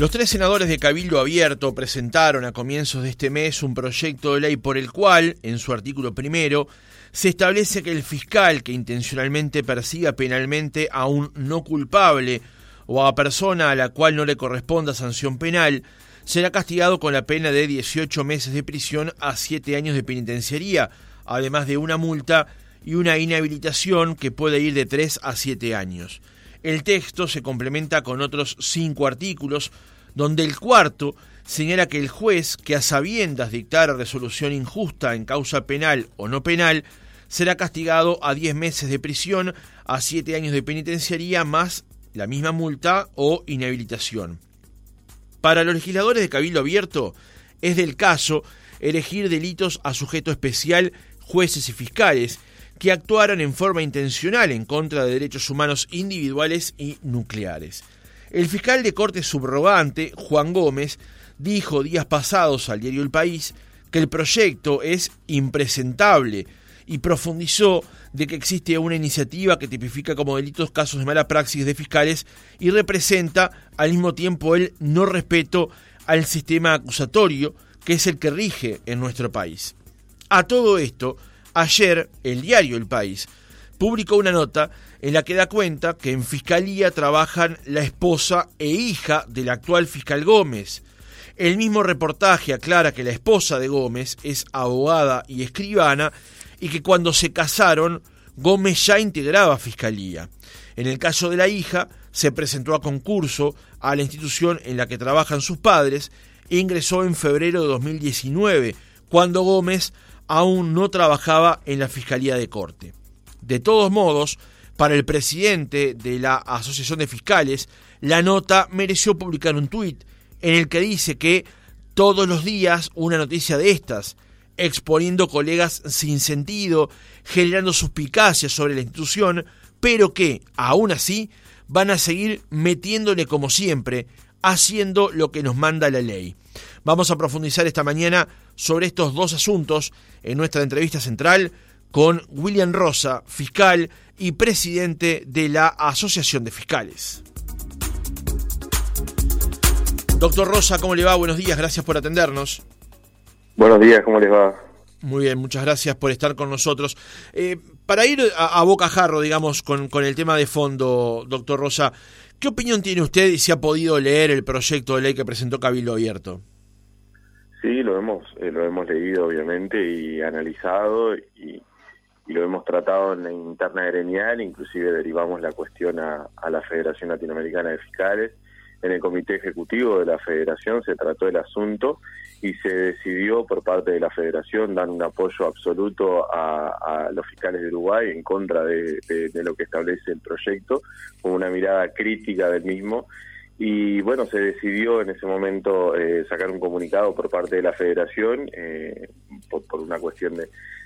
Los tres senadores de Cabildo Abierto presentaron a comienzos de este mes un proyecto de ley por el cual, en su artículo primero, se establece que el fiscal que intencionalmente persiga penalmente a un no culpable o a persona a la cual no le corresponda sanción penal será castigado con la pena de 18 meses de prisión a 7 años de penitenciaría, además de una multa y una inhabilitación que puede ir de 3 a 7 años. El texto se complementa con otros cinco artículos, donde el cuarto señala que el juez que a sabiendas dictara resolución injusta en causa penal o no penal será castigado a 10 meses de prisión, a 7 años de penitenciaría más la misma multa o inhabilitación. Para los legisladores de Cabildo Abierto es del caso elegir delitos a sujeto especial, jueces y fiscales, que actuaran en forma intencional en contra de derechos humanos individuales y nucleares. El fiscal de corte subrogante, Juan Gómez, dijo días pasados al diario El País que el proyecto es impresentable y profundizó de que existe una iniciativa que tipifica como delitos casos de mala praxis de fiscales y representa al mismo tiempo el no respeto al sistema acusatorio que es el que rige en nuestro país. A todo esto, Ayer, el diario El País publicó una nota en la que da cuenta que en Fiscalía trabajan la esposa e hija del actual fiscal Gómez. El mismo reportaje aclara que la esposa de Gómez es abogada y escribana y que cuando se casaron, Gómez ya integraba Fiscalía. En el caso de la hija, se presentó a concurso a la institución en la que trabajan sus padres e ingresó en febrero de 2019, cuando Gómez aún no trabajaba en la Fiscalía de Corte. De todos modos, para el presidente de la Asociación de Fiscales, la nota mereció publicar un tuit en el que dice que todos los días una noticia de estas, exponiendo colegas sin sentido, generando suspicacias sobre la institución, pero que, aún así, van a seguir metiéndole como siempre, haciendo lo que nos manda la ley. Vamos a profundizar esta mañana sobre estos dos asuntos en nuestra entrevista central con William Rosa, fiscal y presidente de la Asociación de Fiscales. Doctor Rosa, ¿cómo le va? Buenos días, gracias por atendernos. Buenos días, ¿cómo les va? Muy bien, muchas gracias por estar con nosotros. Eh, para ir a, a bocajarro, digamos, con, con el tema de fondo, doctor Rosa, ¿qué opinión tiene usted y si ha podido leer el proyecto de ley que presentó Cabildo Abierto? Sí, lo hemos, eh, lo hemos leído obviamente y analizado y, lo hemos tratado en la interna gremial, inclusive derivamos la cuestión a, la Federación Latinoamericana de Fiscales. En el comité ejecutivo de la federación se trató el asunto y se decidió por parte de la federación dar un apoyo absoluto a, los fiscales de Uruguay en contra de, de, lo que establece el proyecto, con una mirada crítica del mismo y bueno, se decidió en ese momento eh, sacar un comunicado por parte de la federación eh, por, una cuestión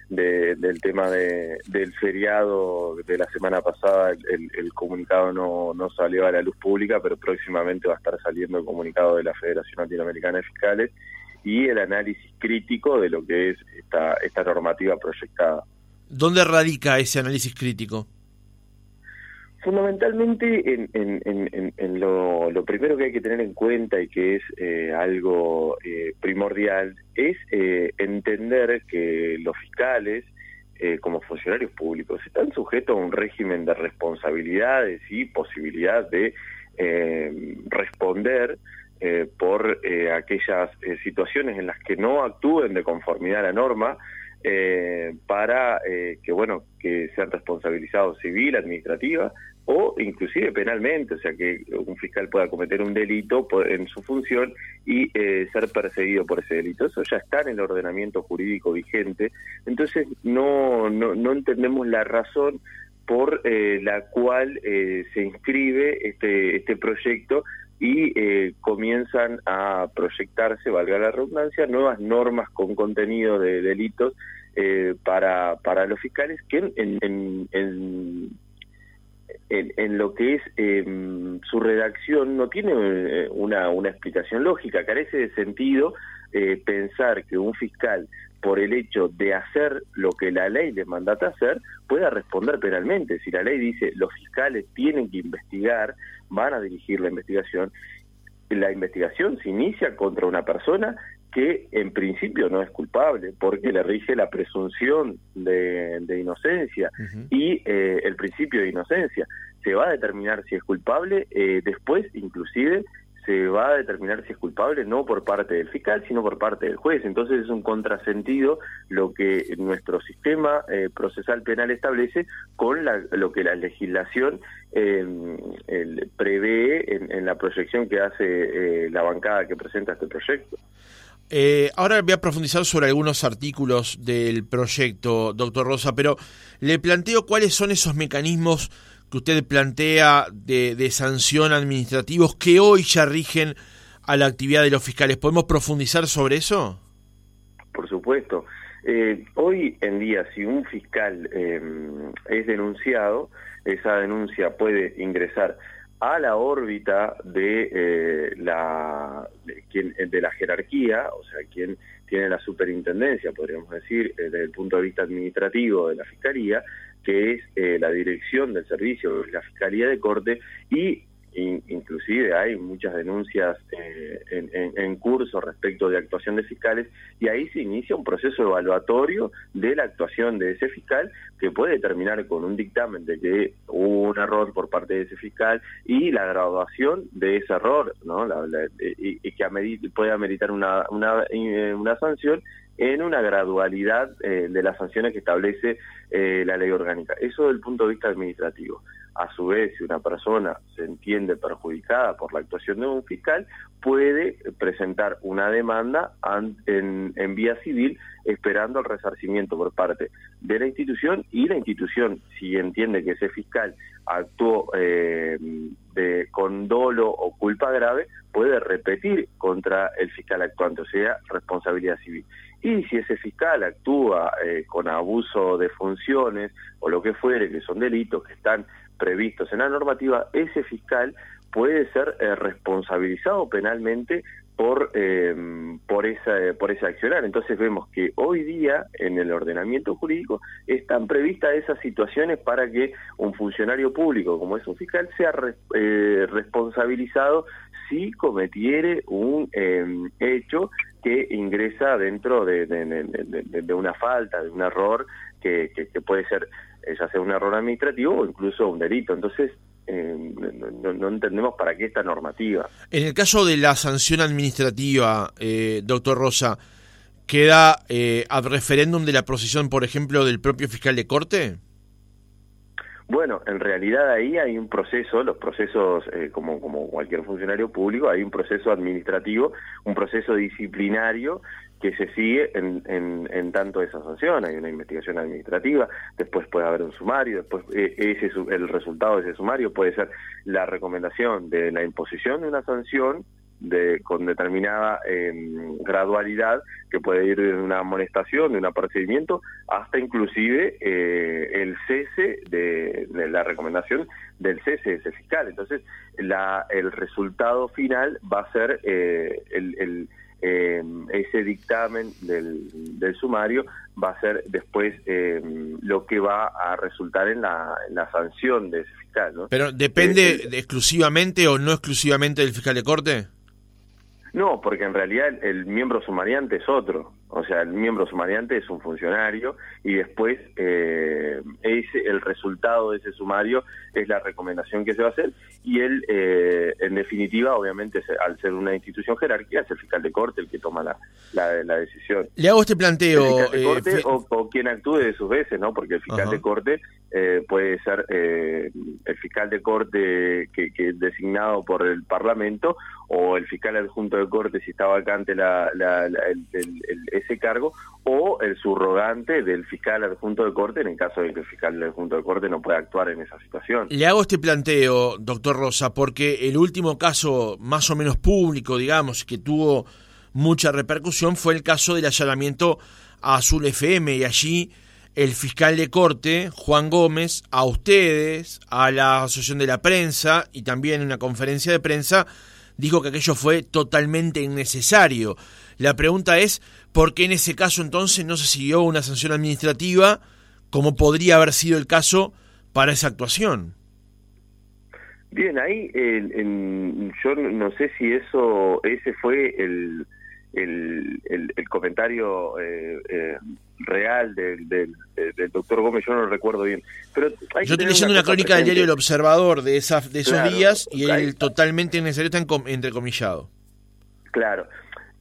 de, del tema de, del feriado de la semana pasada. El, comunicado no, no salió a la luz pública, pero próximamente va a estar saliendo el comunicado de la Federación Latinoamericana de Fiscales y el análisis crítico de lo que es esta, esta normativa proyectada. ¿Dónde radica ese análisis crítico? Fundamentalmente en, lo, primero que hay que tener en cuenta y que es eh, algo eh, primordial es eh, entender que los fiscales como funcionarios públicos están sujetos a un régimen de responsabilidades y posibilidad de responder por aquellas situaciones en las que no actúen de conformidad a la norma para que bueno que sean responsabilizados civil, administrativa, o inclusive penalmente, o sea que un fiscal pueda cometer un delito en su función y eh, ser perseguido por ese delito. Eso ya está en el ordenamiento jurídico vigente, entonces no, no, no entendemos la razón por eh, la cual eh, se inscribe este, este proyecto y comienzan a proyectarse, valga la redundancia, nuevas normas con contenido de delitos para, para los fiscales que en en, lo que es em, su redacción no tiene eh, una, una explicación lógica, carece de sentido eh, pensar que un fiscal por el hecho de hacer lo que la ley les mandata hacer, pueda responder penalmente. Si la ley dice los fiscales tienen que investigar, van a dirigir la investigación, la investigación se inicia contra una persona que en principio no es culpable, porque le rige la presunción de, inocencia y eh, el principio de inocencia. Se va a determinar si es culpable, eh, después inclusive se va a determinar si es culpable no por parte del fiscal, sino por parte del juez. Entonces es un contrasentido lo que nuestro sistema eh, procesal penal establece con lo que la legislación em, prevé en, la proyección que hace la bancada que presenta este proyecto. Eh, ahora voy a profundizar sobre algunos artículos del proyecto, doctor Rosa, pero le planteo cuáles son esos mecanismos que usted plantea de, sanción administrativos que hoy ya rigen a la actividad de los fiscales. ¿Podemos profundizar sobre eso? Por supuesto. Eh, hoy en día, si un fiscal eh, es denunciado, esa denuncia puede ingresar a la órbita de eh, la quien, de la jerarquía, o sea, quien tiene la superintendencia, podríamos decir, eh, desde el punto de vista administrativo de la Fiscalía, que es eh, la dirección del servicio, la Fiscalía de Corte, y inclusive hay muchas denuncias eh, en, curso respecto de actuación de fiscales y ahí se inicia un proceso evaluatorio de la actuación de ese fiscal que puede terminar con un dictamen de que hubo un error por parte de ese fiscal y la graduación de ese error, ¿no? y, que puede ameritar una, una, eh, una sanción en una gradualidad eh, de las sanciones que establece la ley orgánica. Eso desde el punto de vista administrativo. A su vez, si una persona se entiende perjudicada por la actuación de un fiscal, puede presentar una demanda en, vía civil esperando el resarcimiento por parte de la institución y la institución, si entiende que ese fiscal actuó eh, de, con dolo o culpa grave, puede repetir contra el fiscal actuante, o sea, responsabilidad civil. Y si ese fiscal actúa eh, con abuso de funciones o lo que fuere, que son delitos que están previstos en la normativa, ese fiscal puede ser eh, responsabilizado penalmente por eh, por esa por ese accionar. Entonces vemos que hoy día en el ordenamiento jurídico están previstas esas situaciones para que un funcionario público como es un fiscal sea eh, responsabilizado si cometiere un hecho que ingresa dentro de, una falta, de un error que puede ser ya sea un error administrativo o incluso un delito. Entonces, eh, no, entendemos para qué esta normativa. En el caso de la sanción administrativa, eh, doctor Rosa, ¿queda eh, ad referéndum de la procesión, por ejemplo, del propio fiscal de corte? Bueno, en realidad ahí hay un proceso, los procesos, eh, como, como cualquier funcionario público, hay un proceso administrativo, un proceso disciplinario que se sigue en, en, tanto esa sanción, hay una investigación administrativa, después puede haber un sumario, después eh, ese el resultado de ese sumario puede ser la recomendación de la imposición de una sanción de, con determinada em, gradualidad que puede ir de una amonestación, de un procedimiento, hasta inclusive eh, el cese de, la recomendación del cese de ese fiscal. Entonces, la, el resultado final va a ser eh, el, em, ese dictamen del, del, sumario va a ser después em, lo que va a resultar en la, la sanción de ese fiscal. ¿no? Pero depende eh, exclusivamente o no exclusivamente del fiscal de corte. No, porque en realidad el, miembro sumariante es otro. O sea, el miembro sumariante es un funcionario y después eh, el resultado de ese sumario es la recomendación que se va a hacer y él, eh, en definitiva, obviamente, al ser una institución jerárquica, es el fiscal de corte el que toma la, la, decisión. Le hago este planteo. Eh, o, quien actúe de sus veces, ¿no? Porque el fiscal de corte puede ser el fiscal de corte que, que designado por el Parlamento o el fiscal adjunto de corte si está vacante la, ese cargo, o el subrogante del fiscal adjunto de corte en el caso de que el fiscal adjunto de corte no pueda actuar en esa situación. Le hago este planteo, doctor Rosa, porque el último caso más o menos público, digamos, que tuvo mucha repercusión fue el caso del allanamiento a Azul FM y allí el fiscal de corte, Juan Gómez, a ustedes, a la Asociación de la Prensa y también en una conferencia de prensa, dijo que aquello fue totalmente innecesario. La pregunta es, ¿por qué en ese caso entonces no se siguió una sanción administrativa como podría haber sido el caso para esa actuación? Bien, ahí yo no sé si eso ese fue el, el, el, comentario eh, eh, real del, del, doctor Gómez, yo no lo recuerdo bien. Pero yo estoy leyendo una, crónica del diario El Observador de, esa, de esos días y el totalmente innecesario está entrecomillado. Claro.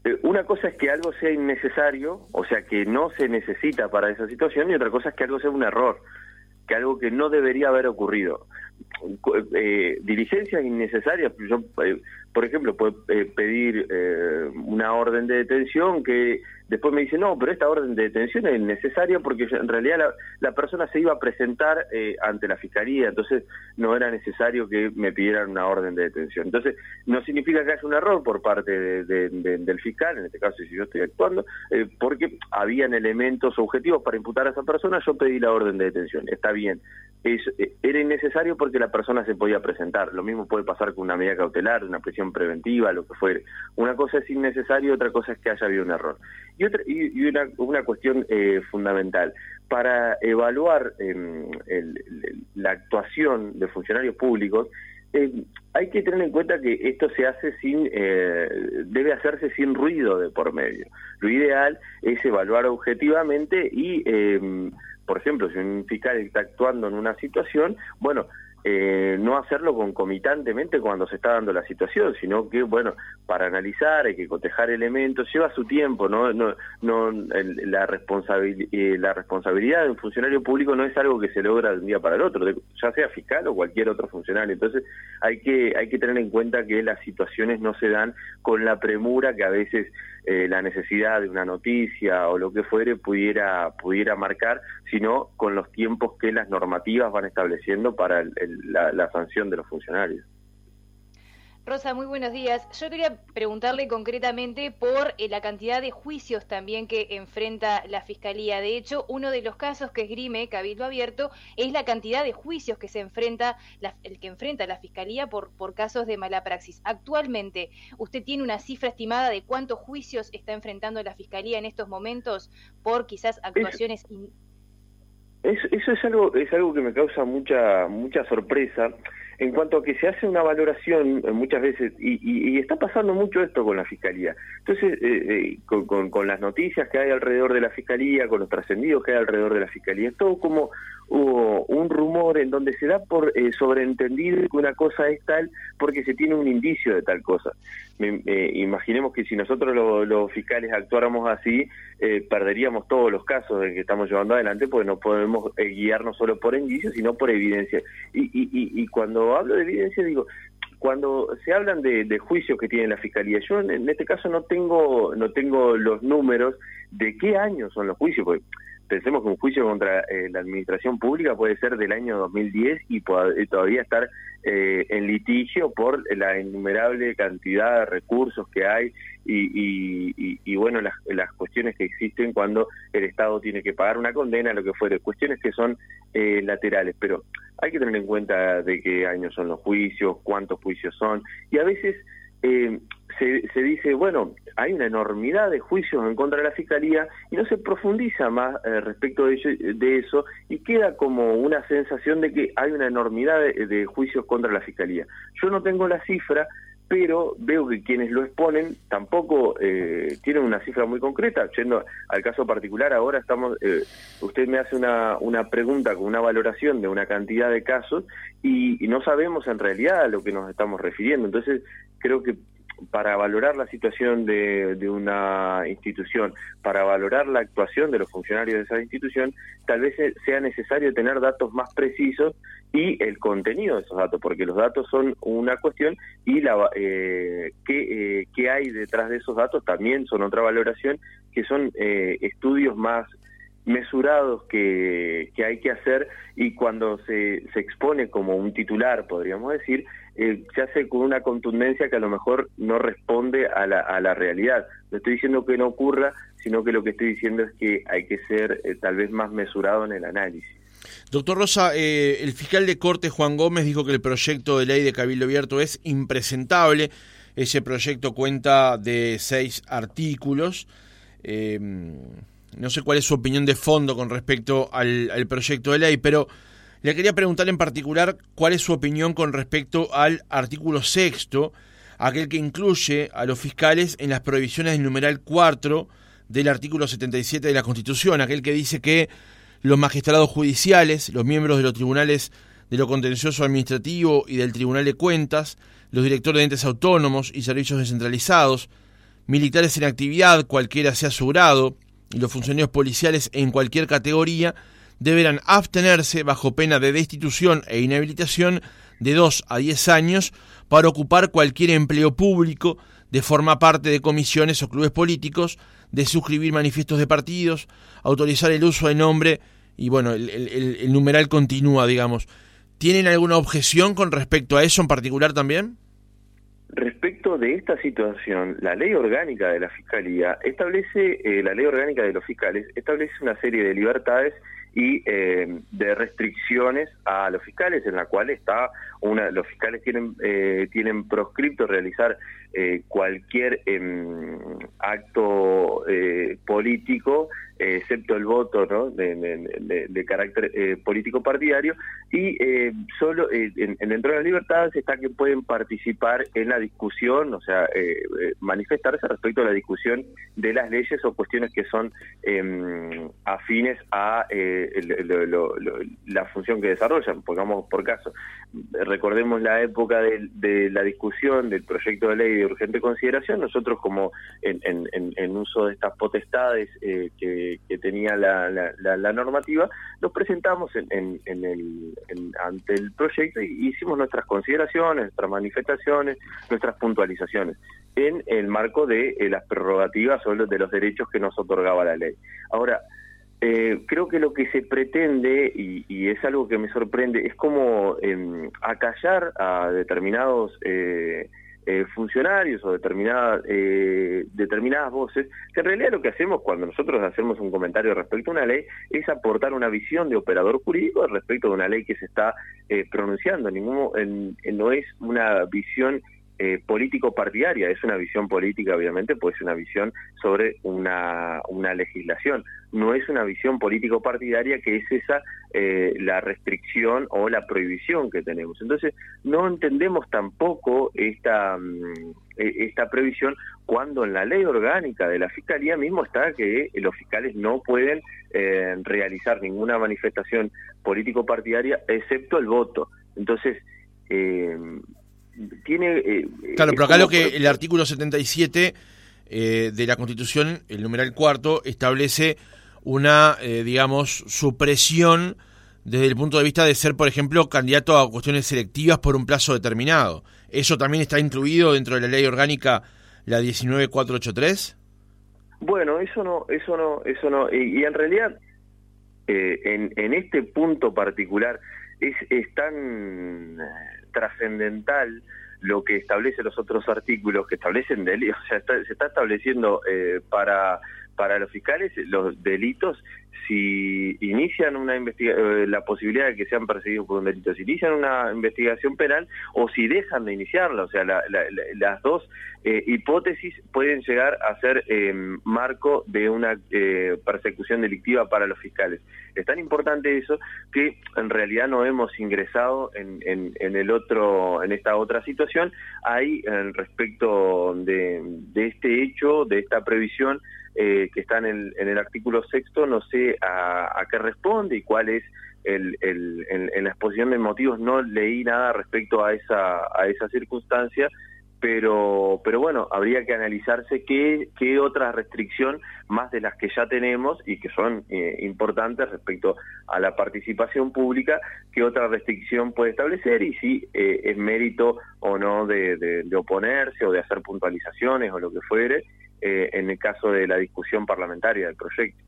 Eh, una cosa es que algo sea innecesario, o sea, que no se necesita para esa situación, y otra cosa es que algo sea un error, que algo que no debería haber ocurrido. Eh, diligencias innecesarias, yo, eh, por ejemplo, puedo eh, pedir eh, una orden de detención que después me dice, no, pero esta orden de detención es necesaria porque en realidad la, persona se iba a presentar eh, ante la fiscalía, entonces no era necesario que me pidieran una orden de detención. Entonces, no significa que haya un error por parte del fiscal, en este caso si yo estoy actuando, eh, porque habían elementos objetivos para imputar a esa persona, yo pedí la orden de detención, está bien. Es, eh, era innecesario porque la persona se podía presentar. Lo mismo puede pasar con una medida cautelar, una prisión preventiva, lo que fuere. Una cosa es innecesario, otra cosa es que haya habido un error. Y, una, cuestión eh, fundamental, para evaluar em, la actuación de funcionarios públicos, eh, hay que tener en cuenta que esto se hace sin, eh, debe hacerse sin ruido de por medio. Lo ideal es evaluar objetivamente y, em, por ejemplo, si un fiscal está actuando en una situación, bueno, eh, no hacerlo concomitantemente cuando se está dando la situación, sino que, bueno, para analizar hay que cotejar elementos, lleva su tiempo, no, no, la, eh, la responsabilidad de un funcionario público no es algo que se logra de un día para el otro, ya sea fiscal o cualquier otro funcionario. Entonces hay que, hay que tener en cuenta que las situaciones no se dan con la premura que a veces eh, la necesidad de una noticia o lo que fuere pudiera, pudiera marcar, sino con los tiempos que las normativas van estableciendo para la sanción de los funcionarios. Rosa, muy buenos días. Yo quería preguntarle concretamente por eh, la cantidad de juicios también que enfrenta la Fiscalía. De hecho, uno de los casos que esgrime Cabildo Abierto es la cantidad de juicios que se enfrenta, el que enfrenta la Fiscalía por, por casos de mala praxis. Actualmente, ¿usted tiene una cifra estimada de cuántos juicios está enfrentando la Fiscalía en estos momentos por quizás actuaciones... eso es algo, es algo que me causa mucha, mucha sorpresa en cuanto a que se hace una valoración eh, muchas veces, y, está pasando mucho esto con la Fiscalía. Entonces, eh, eh, con, las noticias que hay alrededor de la Fiscalía, con los trascendidos que hay alrededor de la Fiscalía, es todo como un rumor en donde se da por sobreentendido que una cosa es tal porque se tiene un indicio de tal cosa. imaginemos que si nosotros los fiscales actuáramos así, perderíamos todos los casos de que estamos llevando adelante, porque no podemos guiarnos solo por indicios, sino por evidencia. Y, y cuando hablo de evidencia digo, cuando se hablan de, juicios que tiene la fiscalía, yo en, este caso no tengo no tengo los números de qué años son los juicios, porque pensemos que un juicio contra eh, la administración pública puede ser del año 2010 y, todavía estar eh, en litigio por la innumerable cantidad de recursos que hay y, bueno, las, cuestiones que existen cuando el Estado tiene que pagar una condena, lo que fuere, cuestiones que son eh, laterales, pero hay que tener en cuenta de qué años son los juicios, cuántos juicios son, y a veces se, dice, bueno, hay una enormidad de juicios en contra de la Fiscalía y no se profundiza más eh, respecto de, de, eso y queda como una sensación de que hay una enormidad de, juicios contra la Fiscalía. Yo no tengo la cifra, pero veo que quienes lo exponen tampoco eh, tienen una cifra muy concreta. Yendo al caso particular, ahora estamos, eh, usted me hace una, una pregunta con una valoración de una cantidad de casos y, y no sabemos en realidad a lo que nos estamos refiriendo. Entonces, creo que para valorar la situación de, una institución, para valorar la actuación de los funcionarios de esa institución, tal vez sea necesario tener datos más precisos y el contenido de esos datos, porque los datos son una cuestión y la eh, qué, eh, qué hay detrás de esos datos también son otra valoración, que son eh, estudios más mesurados que, que, hay que hacer y cuando se, se expone como un titular, podríamos decir, eh, se hace con una contundencia que a lo mejor no responde a la, a la realidad. No estoy diciendo que no ocurra, sino que lo que estoy diciendo es que hay que ser eh, tal vez más mesurado en el análisis. Doctor Rosa, eh, el fiscal de corte Juan Gómez dijo que el proyecto de ley de Cabildo Abierto es impresentable. Ese proyecto cuenta de seis artículos. no sé cuál es su opinión de fondo con respecto al proyecto de ley, pero Le quería preguntar en particular cuál es su opinión con respecto al artículo sexto, aquel que incluye a los fiscales en las prohibiciones del numeral 4 del artículo 77 de la Constitución, aquel que dice que los magistrados judiciales, los miembros de los tribunales de lo contencioso administrativo y del Tribunal de Cuentas, los directores de entes autónomos y servicios descentralizados, militares en actividad, cualquiera sea su grado, y los funcionarios policiales en cualquier categoría, deberán abstenerse bajo pena de destitución e inhabilitación de 2 a 10 años para ocupar cualquier empleo público, de formar parte de comisiones o clubes políticos, de suscribir manifiestos de partidos, autorizar el uso de nombre y bueno, el, el numeral continúa, digamos. ¿Tienen alguna objeción con respecto a eso en particular también? Respecto de esta situación, la ley orgánica de la Fiscalía establece, eh, la ley orgánica de los fiscales establece una serie de libertades y eh, de restricciones a los fiscales, en la cual está una, los fiscales tienen eh, tienen proscripto realizar cualquier em, acto político excepto el voto ¿no? de, carácter eh, político partidario, y eh, solo eh, en, dentro de las libertades está que pueden participar en la discusión, o sea, manifestarse respecto a la discusión de las leyes o cuestiones que son em, afines a la función que desarrollan, pongamos por caso. Recordemos la época de, la discusión del proyecto de ley de urgente consideración, nosotros como en uso de estas potestades que que, tenía la, normativa, los presentamos en, el, ante el proyecto y hicimos nuestras consideraciones, nuestras manifestaciones, nuestras puntualizaciones en el marco de eh, las prerrogativas o de los derechos que nos otorgaba la ley. Ahora, eh, creo que lo que se pretende, y, es algo que me sorprende, es como em, acallar a determinados eh, eh, funcionarios o determinadas, eh, determinadas voces, que en realidad lo que hacemos cuando nosotros hacemos un comentario respecto a una ley es aportar una visión de operador jurídico respecto de una ley que se está eh, pronunciando. Ningún, no es una visión eh, político-partidaria, es una visión política, obviamente, pues es una visión sobre una, una legislación. No es una visión político-partidaria que es esa eh, la restricción o la prohibición que tenemos. Entonces, no entendemos tampoco esta, mm, e, esta previsión cuando en la ley orgánica de la Fiscalía mismo está que los fiscales no pueden eh, realizar ninguna manifestación político-partidaria excepto el voto. Entonces, eh, tiene... Eh, claro, pero acá lo que el artículo 77 eh, de la Constitución, el numeral cuarto, establece una, eh, digamos, supresión desde el punto de vista de ser, por ejemplo, candidato a cuestiones selectivas por un plazo determinado. ¿Eso también está incluido dentro de la ley orgánica, la 19483? Bueno, eso no, eso no, eso no. Y, en realidad, en, en este punto particular, es, tan trascendental lo que establece los otros artículos que establecen delitos, o sea, se está estableciendo eh, para, para los fiscales los delitos si inician una investigación, eh, la posibilidad de que sean perseguidos por un delito, si inician una investigación penal o si dejan de iniciarla, o sea, las dos eh, hipótesis pueden llegar a ser em, marco de una eh, persecución delictiva para los fiscales. Es tan importante eso que en realidad no hemos ingresado en, el otro, en esta otra situación. Hay respecto de este hecho, de esta previsión, eh, que está en el, en el artículo sexto, no sé a, qué responde y cuál es el, en, la exposición de motivos. No leí nada respecto a esa, a esa circunstancia, pero, pero bueno, habría que analizarse qué, qué otra restricción, más de las que ya tenemos y que son eh, importantes respecto a la participación pública, qué otra restricción puede establecer y si eh, es mérito o no de oponerse o de hacer puntualizaciones o lo que fuere, eh, en el caso de la discusión parlamentaria del proyecto.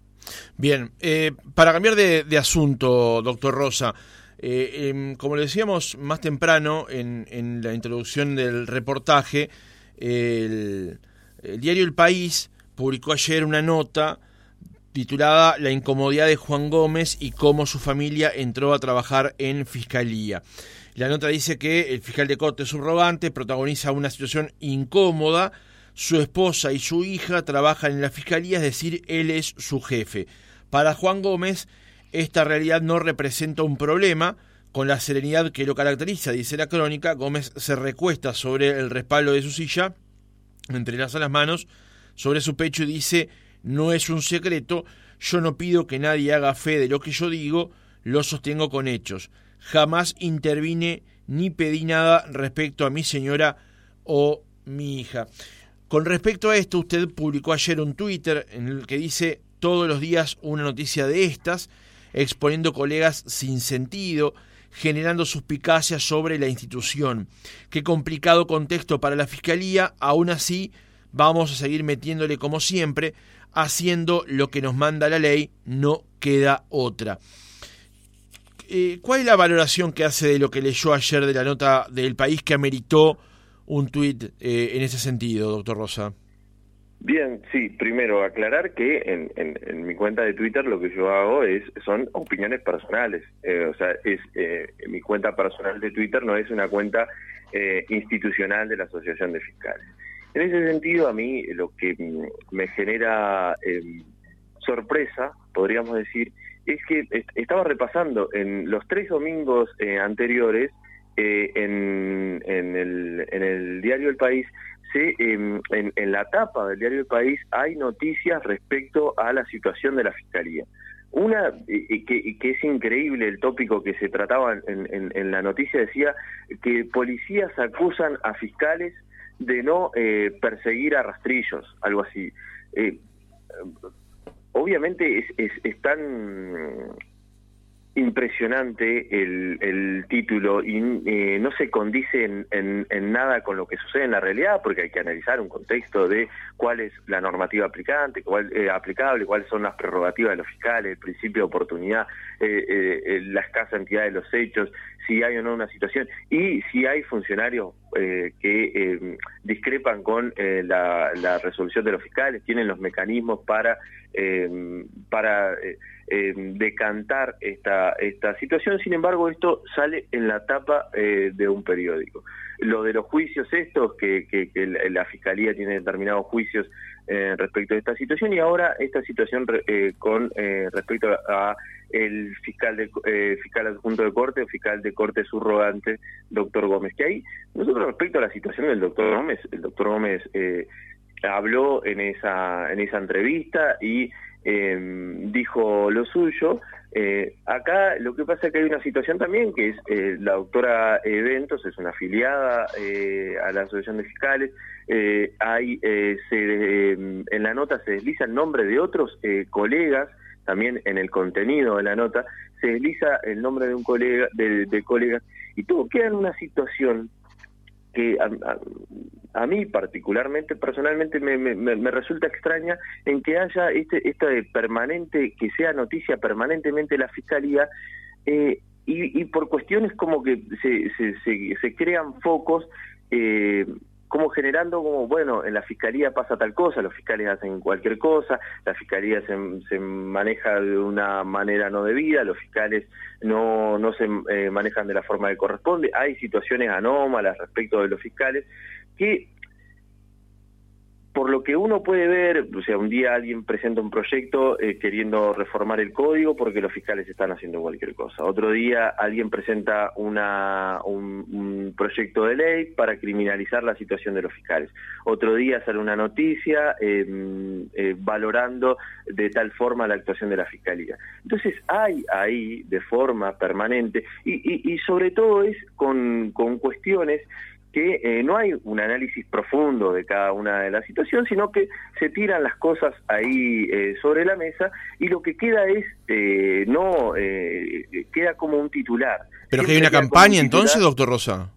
Bien, eh, para cambiar de, asunto, doctor Rosa, eh, em, como le decíamos más temprano en, la introducción del reportaje, el, diario El País publicó ayer una nota titulada La incomodidad de Juan Gómez y cómo su familia entró a trabajar en Fiscalía. La nota dice que el fiscal de corte subrogante protagoniza una situación incómoda su esposa y su hija trabajan en la fiscalía, es decir, él es su jefe. Para Juan Gómez, esta realidad no representa un problema. Con la serenidad que lo caracteriza, dice la crónica, Gómez se recuesta sobre el respaldo de su silla, entrelaza las manos sobre su pecho y dice, no es un secreto, yo no pido que nadie haga fe de lo que yo digo, lo sostengo con hechos. Jamás intervine ni pedí nada respecto a mi señora o mi hija. Con respecto a esto, usted publicó ayer un Twitter en el que dice todos los días una noticia de estas, exponiendo colegas sin sentido, generando suspicacias sobre la institución. Qué complicado contexto para la Fiscalía, aún así vamos a seguir metiéndole como siempre, haciendo lo que nos manda la ley, no queda otra. Eh, ¿Cuál es la valoración que hace de lo que leyó ayer de la nota del país que ameritó un tuit eh, en ese sentido, doctor Rosa? Bien, sí, primero aclarar que en, en, mi cuenta de Twitter lo que yo hago es son opiniones personales, eh, o sea, es eh, mi cuenta personal de Twitter no es una cuenta eh, institucional de la Asociación de Fiscales. En ese sentido, a mí lo que me genera em, sorpresa, podríamos decir, es que estaba repasando en los tres domingos anteriores en, en, el, en el diario El País Em, en, la tapa del diario El País hay noticias respecto a la situación de la Fiscalía. Una que, es increíble el tópico que se trataba en, la noticia decía que policías acusan a fiscales de no eh, perseguir a rastrillos, algo así. Eh, obviamente es, es, impresionante el, el título y eh, no se condice en, en, nada con lo que sucede en la realidad porque hay que analizar un contexto de cuál es la normativa aplicante, cuál, eh, aplicable, cuáles son las prerrogativas de los fiscales, el principio de oportunidad, eh, la escasa entidad de los hechos, si hay o no una situación y si hay funcionarios que discrepan con la, la, resolución de los fiscales, tienen los mecanismos para, para decantar esta esta, situación, sin embargo esto sale en la tapa eh, de un periódico. Lo de los juicios estos, que, que, la Fiscalía tiene determinados juicios eh, respecto a esta situación y ahora esta situación eh, con respecto a, el fiscal de, fiscal adjunto de corte, o fiscal de corte subrogante, doctor Gómez, que ahí nosotros respecto a la situación del doctor Gómez, el doctor Gómez habló en esa, en esa entrevista y dijo lo suyo, eh, acá lo que pasa es que hay una situación también que es eh, la doctora Eventos es una afiliada eh, a la Asociación de Fiscales, hay se, en la nota se desliza el nombre de otros colegas, también en el contenido de la nota se desliza el nombre de un colega, de, de colegas, y todo queda en una situación que a, mí particularmente, personalmente, me, resulta extraña en que haya este, esta permanente, que sea noticia permanentemente la Fiscalía, eh, y, por cuestiones como que se, se, se, crean focos eh, como generando como, bueno, en la fiscalía pasa tal cosa, los fiscales hacen cualquier cosa, la fiscalía se, se maneja de una manera no debida, los fiscales no, no se eh, manejan de la forma que corresponde, hay situaciones anómalas respecto de los fiscales que por lo que uno puede ver, o sea, un día alguien presenta un proyecto eh, queriendo reformar el código porque los fiscales están haciendo cualquier cosa. Otro día alguien presenta un, proyecto de ley para criminalizar la situación de los fiscales. Otro día sale una noticia em, eh, valorando de tal forma la actuación de la fiscalía. Entonces hay ahí de forma permanente y, sobre todo es con cuestiones que eh, no hay un análisis profundo de cada una de las situaciones, sino que se tiran las cosas ahí eh, sobre la mesa y lo que queda es, eh, no, queda como un titular. ¿Pero que hay una campaña entonces, doctor Rosa?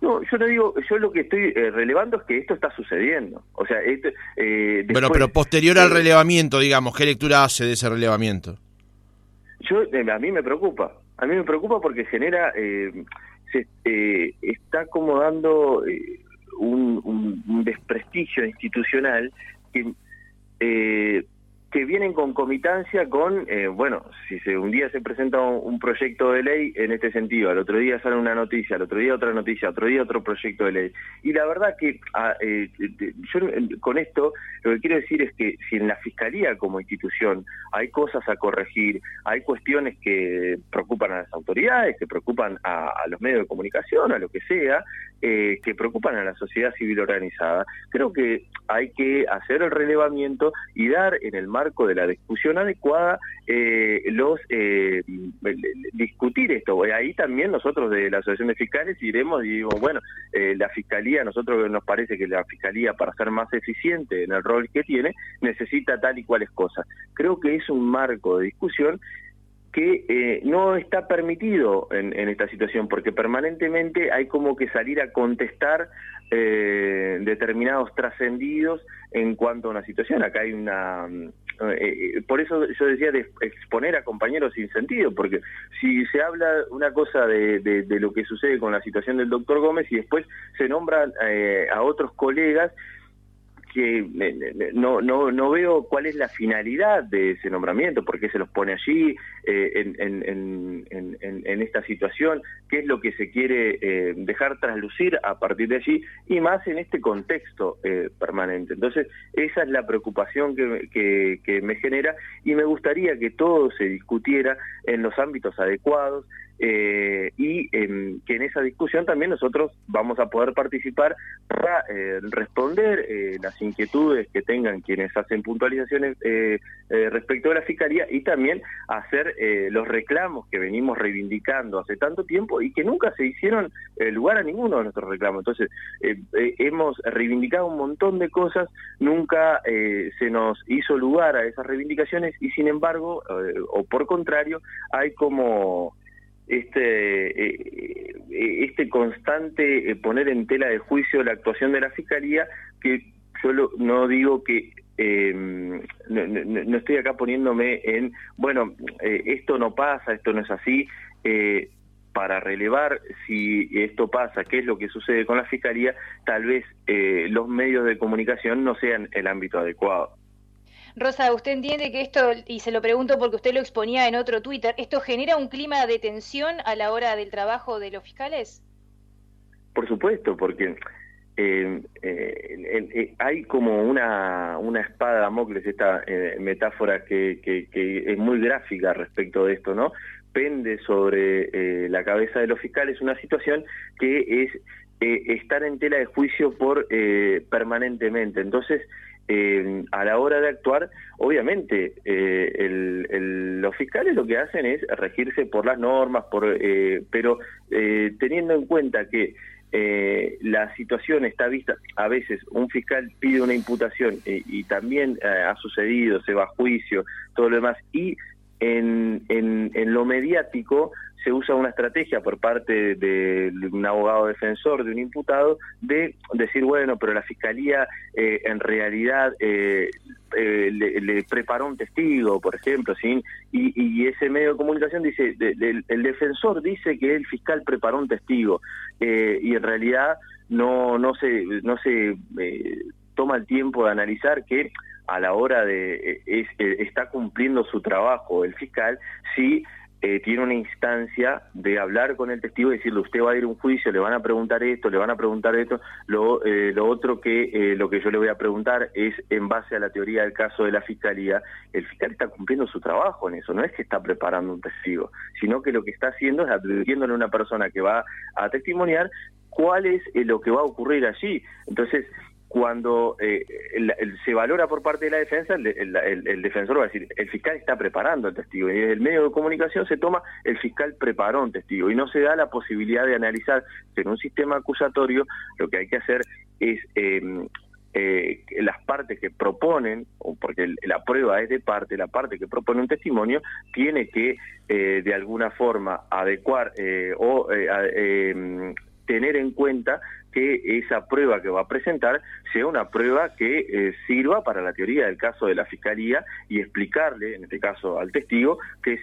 No, yo no digo, yo lo que estoy relevando es que esto está sucediendo. O sea, este, bueno, pero posterior al relevamiento, digamos, ¿qué lectura hace de ese relevamiento? Yo, a mí me preocupa. A mí me preocupa porque genera se eh, está como dando eh, un, desprestigio institucional que, eh, que vienen con comitancia con, eh, bueno, si un día se presenta un, proyecto de ley en este sentido, al otro día sale una noticia, al otro día otra noticia, otro día otro proyecto de ley. Y la verdad que ah, eh, yo con esto lo que quiero decir es que si en la Fiscalía como institución hay cosas a corregir, hay cuestiones que preocupan a las autoridades, que preocupan a, los medios de comunicación, a lo que sea, eh, que preocupan a la sociedad civil organizada, creo que hay que hacer el relevamiento y dar en el marco de la discusión adecuada eh, los eh, discutir esto. Ahí también nosotros de la Asociación de Fiscales iremos y digo, bueno, eh, la Fiscalía, nosotros nos parece que la Fiscalía para ser más eficiente en el rol que tiene, necesita tal y cuales cosas. Creo que es un marco de discusión que eh, no está permitido en, esta situación, porque permanentemente hay como que salir a contestar eh, determinados trascendidos en cuanto a una situación. Acá hay una... Eh, por eso yo decía de exponer a compañeros sin sentido, porque si se habla una cosa de, de lo que sucede con la situación del doctor Gómez y después se nombra a otros colegas, que no, no, no veo cuál es la finalidad de ese nombramiento, por qué se los pone allí eh, en, en, esta situación, qué es lo que se quiere eh, dejar traslucir a partir de allí y más en este contexto eh, permanente. Entonces, esa es la preocupación que, que me genera y me gustaría que todo se discutiera en los ámbitos adecuados, eh, y que en esa discusión también nosotros vamos a poder participar para eh, responder eh, las inquietudes que tengan quienes hacen puntualizaciones respecto a la Fiscalía y también hacer los reclamos que venimos reivindicando hace tanto tiempo y que nunca se hicieron lugar a ninguno de nuestros reclamos. Entonces, hemos reivindicado un montón de cosas, nunca se nos hizo lugar a esas reivindicaciones y sin embargo, o por contrario, hay como este, eh, eh, este constante eh, poner en tela de juicio la actuación de la Fiscalía, que yo no digo que em, no, estoy acá poniéndome en, bueno, esto no pasa, esto no es así, para relevar si esto pasa, qué es lo que sucede con la Fiscalía, tal vez los medios de comunicación no sean el ámbito adecuado. Rosa, ¿usted entiende que esto, y se lo pregunto porque usted lo exponía en otro Twitter, esto genera un clima de tensión a la hora del trabajo de los fiscales? Por supuesto, porque eh, eh, eh, hay como una, una espada de Damocles, esta metáfora que, que, es muy gráfica respecto de esto, ¿no? Pende sobre la cabeza de los fiscales una situación que es estar en tela de juicio por permanentemente. Entonces, eh, a la hora de actuar, obviamente eh, los fiscales lo que hacen es regirse por las normas, eh, pero teniendo en cuenta que la situación está vista, a veces un fiscal pide una imputación y también ha sucedido, se va a juicio, todo lo demás, y en, en, lo mediático se usa una estrategia por parte de un abogado defensor de un imputado de decir, bueno, pero la fiscalía eh, en realidad eh, eh, le, preparó un testigo, por ejemplo, ¿sí? y, ese medio de comunicación dice, el defensor dice que el fiscal preparó un testigo, y en realidad no, no se, no se toma el tiempo de analizar que a la hora de es, está cumpliendo su trabajo el fiscal si eh, tiene una instancia de hablar con el testigo y decirle usted va a ir a un juicio, le van a preguntar esto, le van a preguntar esto, lo, eh, otro que eh, lo que yo le voy a preguntar es en base a la teoría del caso de la fiscalía, el fiscal está cumpliendo su trabajo en eso, no es que está preparando un testigo, sino que lo que está haciendo es advirtiéndole a una persona que va a testimoniar cuál es lo que va a ocurrir allí. Entonces, cuando eh, se valora por parte de la defensa, el, defensor va a decir, el fiscal está preparando el testigo, y desde el medio de comunicación se toma, el fiscal preparó un testigo, y no se da la posibilidad de analizar en un sistema acusatorio, lo que hay que hacer es em, eh, las partes que proponen, porque la prueba es de parte, la parte que propone un testimonio, tiene que eh, de alguna forma adecuar o em, tener en cuenta que esa prueba que va a presentar sea una prueba que eh, sirva para la teoría del caso de la Fiscalía y explicarle, en este caso al testigo, qué,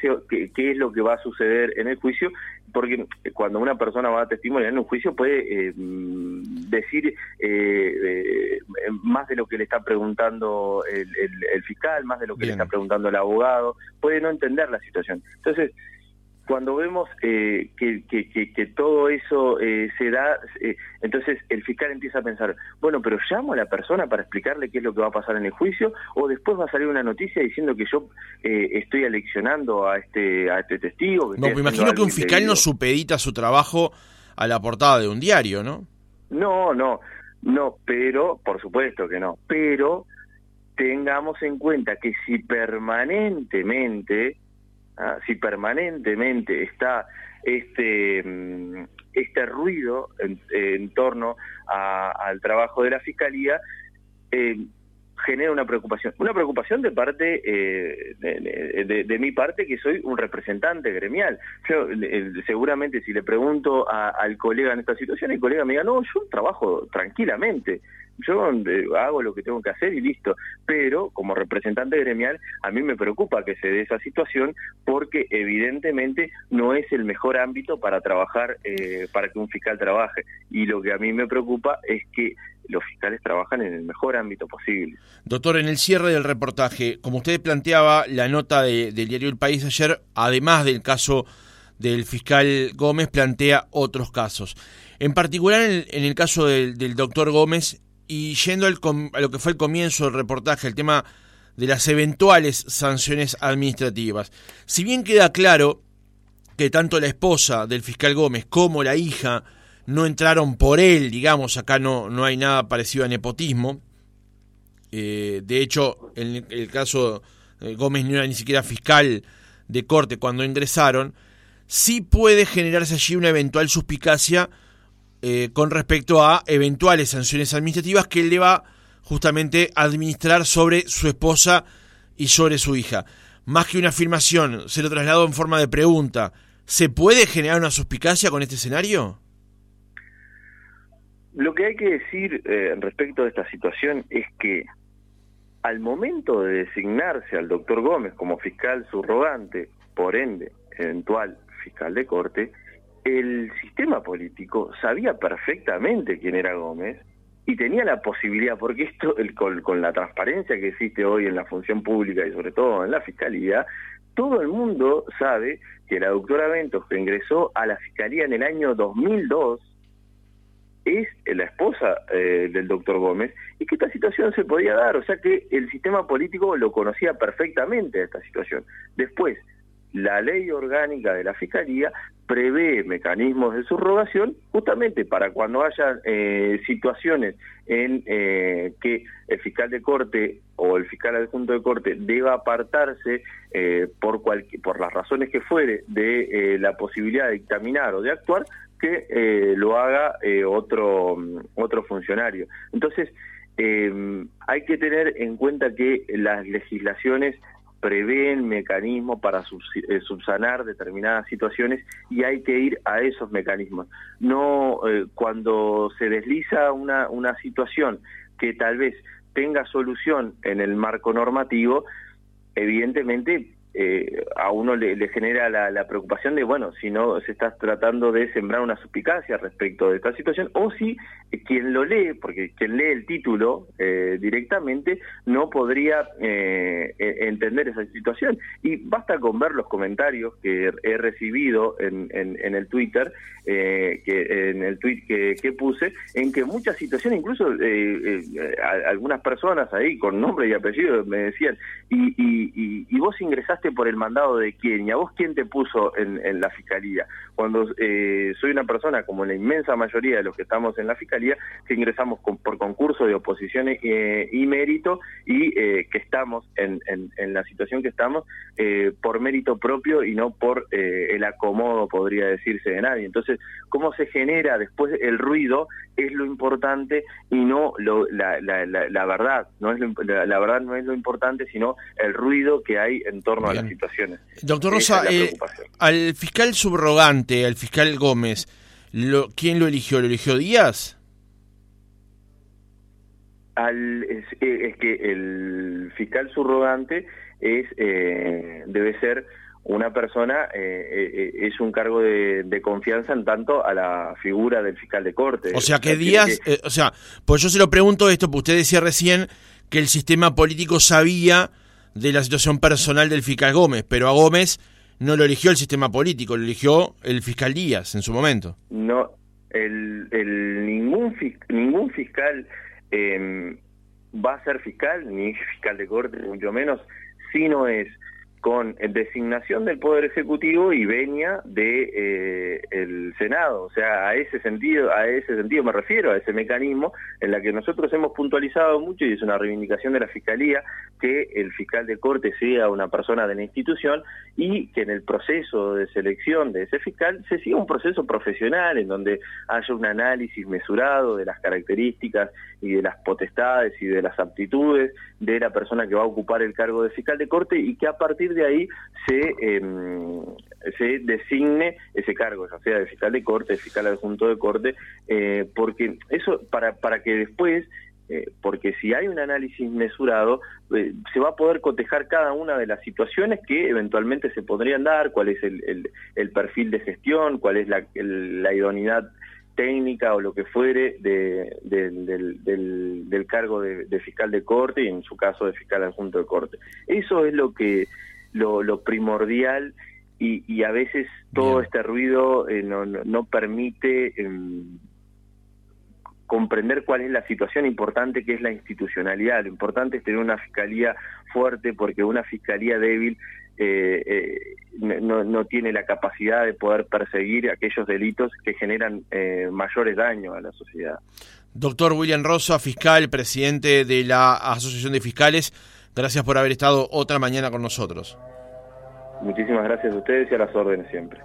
qué es lo que va a suceder en el juicio, porque cuando una persona va a testimoniar en un juicio puede eh, decir eh, más de lo que le está preguntando el, fiscal, más de lo que le está preguntando el abogado, puede no entender la situación. Entonces, cuando vemos eh, que, que, todo eso eh, se da, eh, entonces el fiscal empieza a pensar, bueno, pero llamo a la persona para explicarle qué es lo que va a pasar en el juicio, o después va a salir una noticia diciendo que yo estoy aleccionando a este a este testigo. no, me imagino que un fiscal no supedita su trabajo a la portada de un diario, ¿no? No, no, no, pero, por supuesto que no, pero tengamos en cuenta que si permanentemente ¿ah? si permanentemente está este, mm, este ruido en, torno al trabajo de la Fiscalía, eh, genera una preocupación. Una preocupación de parte, eh, de, mi parte, que soy un representante gremial. Yo, seguramente si le pregunto al colega en esta situación, el colega me diga, no, yo trabajo tranquilamente yo eh, hago lo que tengo que hacer y listo. Pero como representante gremial, a mí me preocupa que se dé esa situación porque evidentemente no es el mejor ámbito para trabajar, eh, para que un fiscal trabaje. Y lo que a mí me preocupa es que los fiscales trabajan en el mejor ámbito posible. Doctor, en el cierre del reportaje, como usted planteaba, la nota del diario El País ayer, además del caso del fiscal Gómez, plantea otros casos. En particular, en el, caso del, del doctor Gómez, y yendo al, a lo que fue el comienzo del reportaje, el tema de las eventuales sanciones administrativas. Si bien queda claro que tanto la esposa del fiscal Gómez como la hija no entraron por él, digamos, acá no, no hay nada parecido a nepotismo. Eh, de hecho, en el caso de Gómez no era ni siquiera fiscal de corte cuando ingresaron, sí puede generarse allí una eventual suspicacia eh, con respecto a eventuales sanciones administrativas que él le va justamente administrar sobre su esposa y sobre su hija. Más que una afirmación, se lo trasladó en forma de pregunta. ¿Se puede generar una suspicacia con este escenario? Lo que hay que decir eh, respecto de esta situación es que al momento de designarse al doctor Gómez como fiscal subrogante, por ende, eventual fiscal de corte, el sistema político sabía perfectamente quién era Gómez y tenía la posibilidad, porque esto con, la transparencia que existe hoy en la función pública y sobre todo en la fiscalía, todo el mundo sabe que la doctora Ventos, que ingresó a la fiscalía en el año 2002, es la esposa eh, del doctor Gómez y que esta situación se podía dar, o sea que el sistema político lo conocía perfectamente esta situación. Después, la ley orgánica de la Fiscalía prevé mecanismos de subrogación justamente para cuando haya eh, situaciones en eh, que el fiscal de corte o el fiscal adjunto de corte deba apartarse eh, por, por las razones que fuere de la posibilidad de dictaminar o de actuar, que lo haga otro, otro funcionario. Entonces, hay que tener en cuenta que las legislaciones prevén mecanismos para eh, subsanar determinadas situaciones y hay que ir a esos mecanismos. No eh, cuando se desliza una, una situación que tal vez tenga solución en el marco normativo, evidentemente eh, a uno le, genera la, preocupación de, bueno, si no se está tratando de sembrar una suspicacia respecto de esta situación, o si eh, quien lo lee, porque quien lee el título eh, directamente, no podría e, entender esa situación. Y basta con ver los comentarios que he recibido en, en, el Twitter, que en el tweet que, puse, en que muchas situaciones, incluso algunas personas ahí con nombre y apellido me decían, y, y vos ingresaste por el mandado de quién? ¿Y a vos quién te puso en, la fiscalía? Cuando eh, soy una persona, como la inmensa mayoría de los que estamos en la fiscalía, que ingresamos por concurso de oposiciones eh, y mérito y eh, que estamos en, la situación que estamos por mérito propio y no por el acomodo, podría decirse, de nadie. Entonces, ¿cómo se genera después el ruido? Es lo importante y no la, verdad. No es la, verdad no es lo importante, sino el ruido que hay en torno a las situaciones. Doctor Rosa, eh, al fiscal subrogante, al fiscal Gómez, lo, ¿quién lo eligió? ¿Lo eligió Díaz? Al, es, que el fiscal subrogante es eh, debe ser una persona eh, es un cargo de, confianza en tanto a la figura del fiscal de corte. O sea, ¿qué días? o sea, pues yo se lo pregunto esto, porque usted decía recién que el sistema político sabía de la situación personal del fiscal Gómez, pero a Gómez no lo eligió el sistema político, lo eligió el fiscal Díaz en su momento. No, el, el ningún, ningún fiscal eh, va a ser fiscal, ni fiscal de corte, mucho menos, si no es con designación del Poder Ejecutivo y venia de eh, Senado. O sea, a ese sentido, a ese sentido me refiero, a ese mecanismo en la que nosotros hemos puntualizado mucho y es una reivindicación de la Fiscalía que el fiscal de corte sea una persona de la institución y que en el proceso de selección de ese fiscal se siga un proceso profesional en donde haya un análisis mesurado de las características y de las potestades y de las aptitudes de la persona que va a ocupar el cargo de fiscal de corte y que a partir de ahí se, em, se designe ese cargo, ya sea de fiscal de corte, de fiscal adjunto de corte, eh, porque eso para, para que después eh, porque si hay un análisis mesurado, eh, se va a poder cotejar cada una de las situaciones que eventualmente se podrían dar, cuál es el, el, perfil de gestión, cuál es la, la, idoneidad técnica o lo que fuere de, del, del, cargo de, de, fiscal de corte y en su caso de fiscal adjunto de corte. Eso es lo que lo, primordial y, a veces todo este ruido eh, no, no, permite em, comprender cuál es la situación importante que es la institucionalidad. Lo importante es tener una fiscalía fuerte porque una fiscalía débil eh, eh, no, no, tiene la capacidad de poder perseguir aquellos delitos que generan mayores daños a la sociedad. Doctor William Rosa, fiscal, presidente de la Asociación de Fiscales. Gracias por haber estado otra mañana con nosotros. Muchísimas gracias a ustedes y a las órdenes siempre.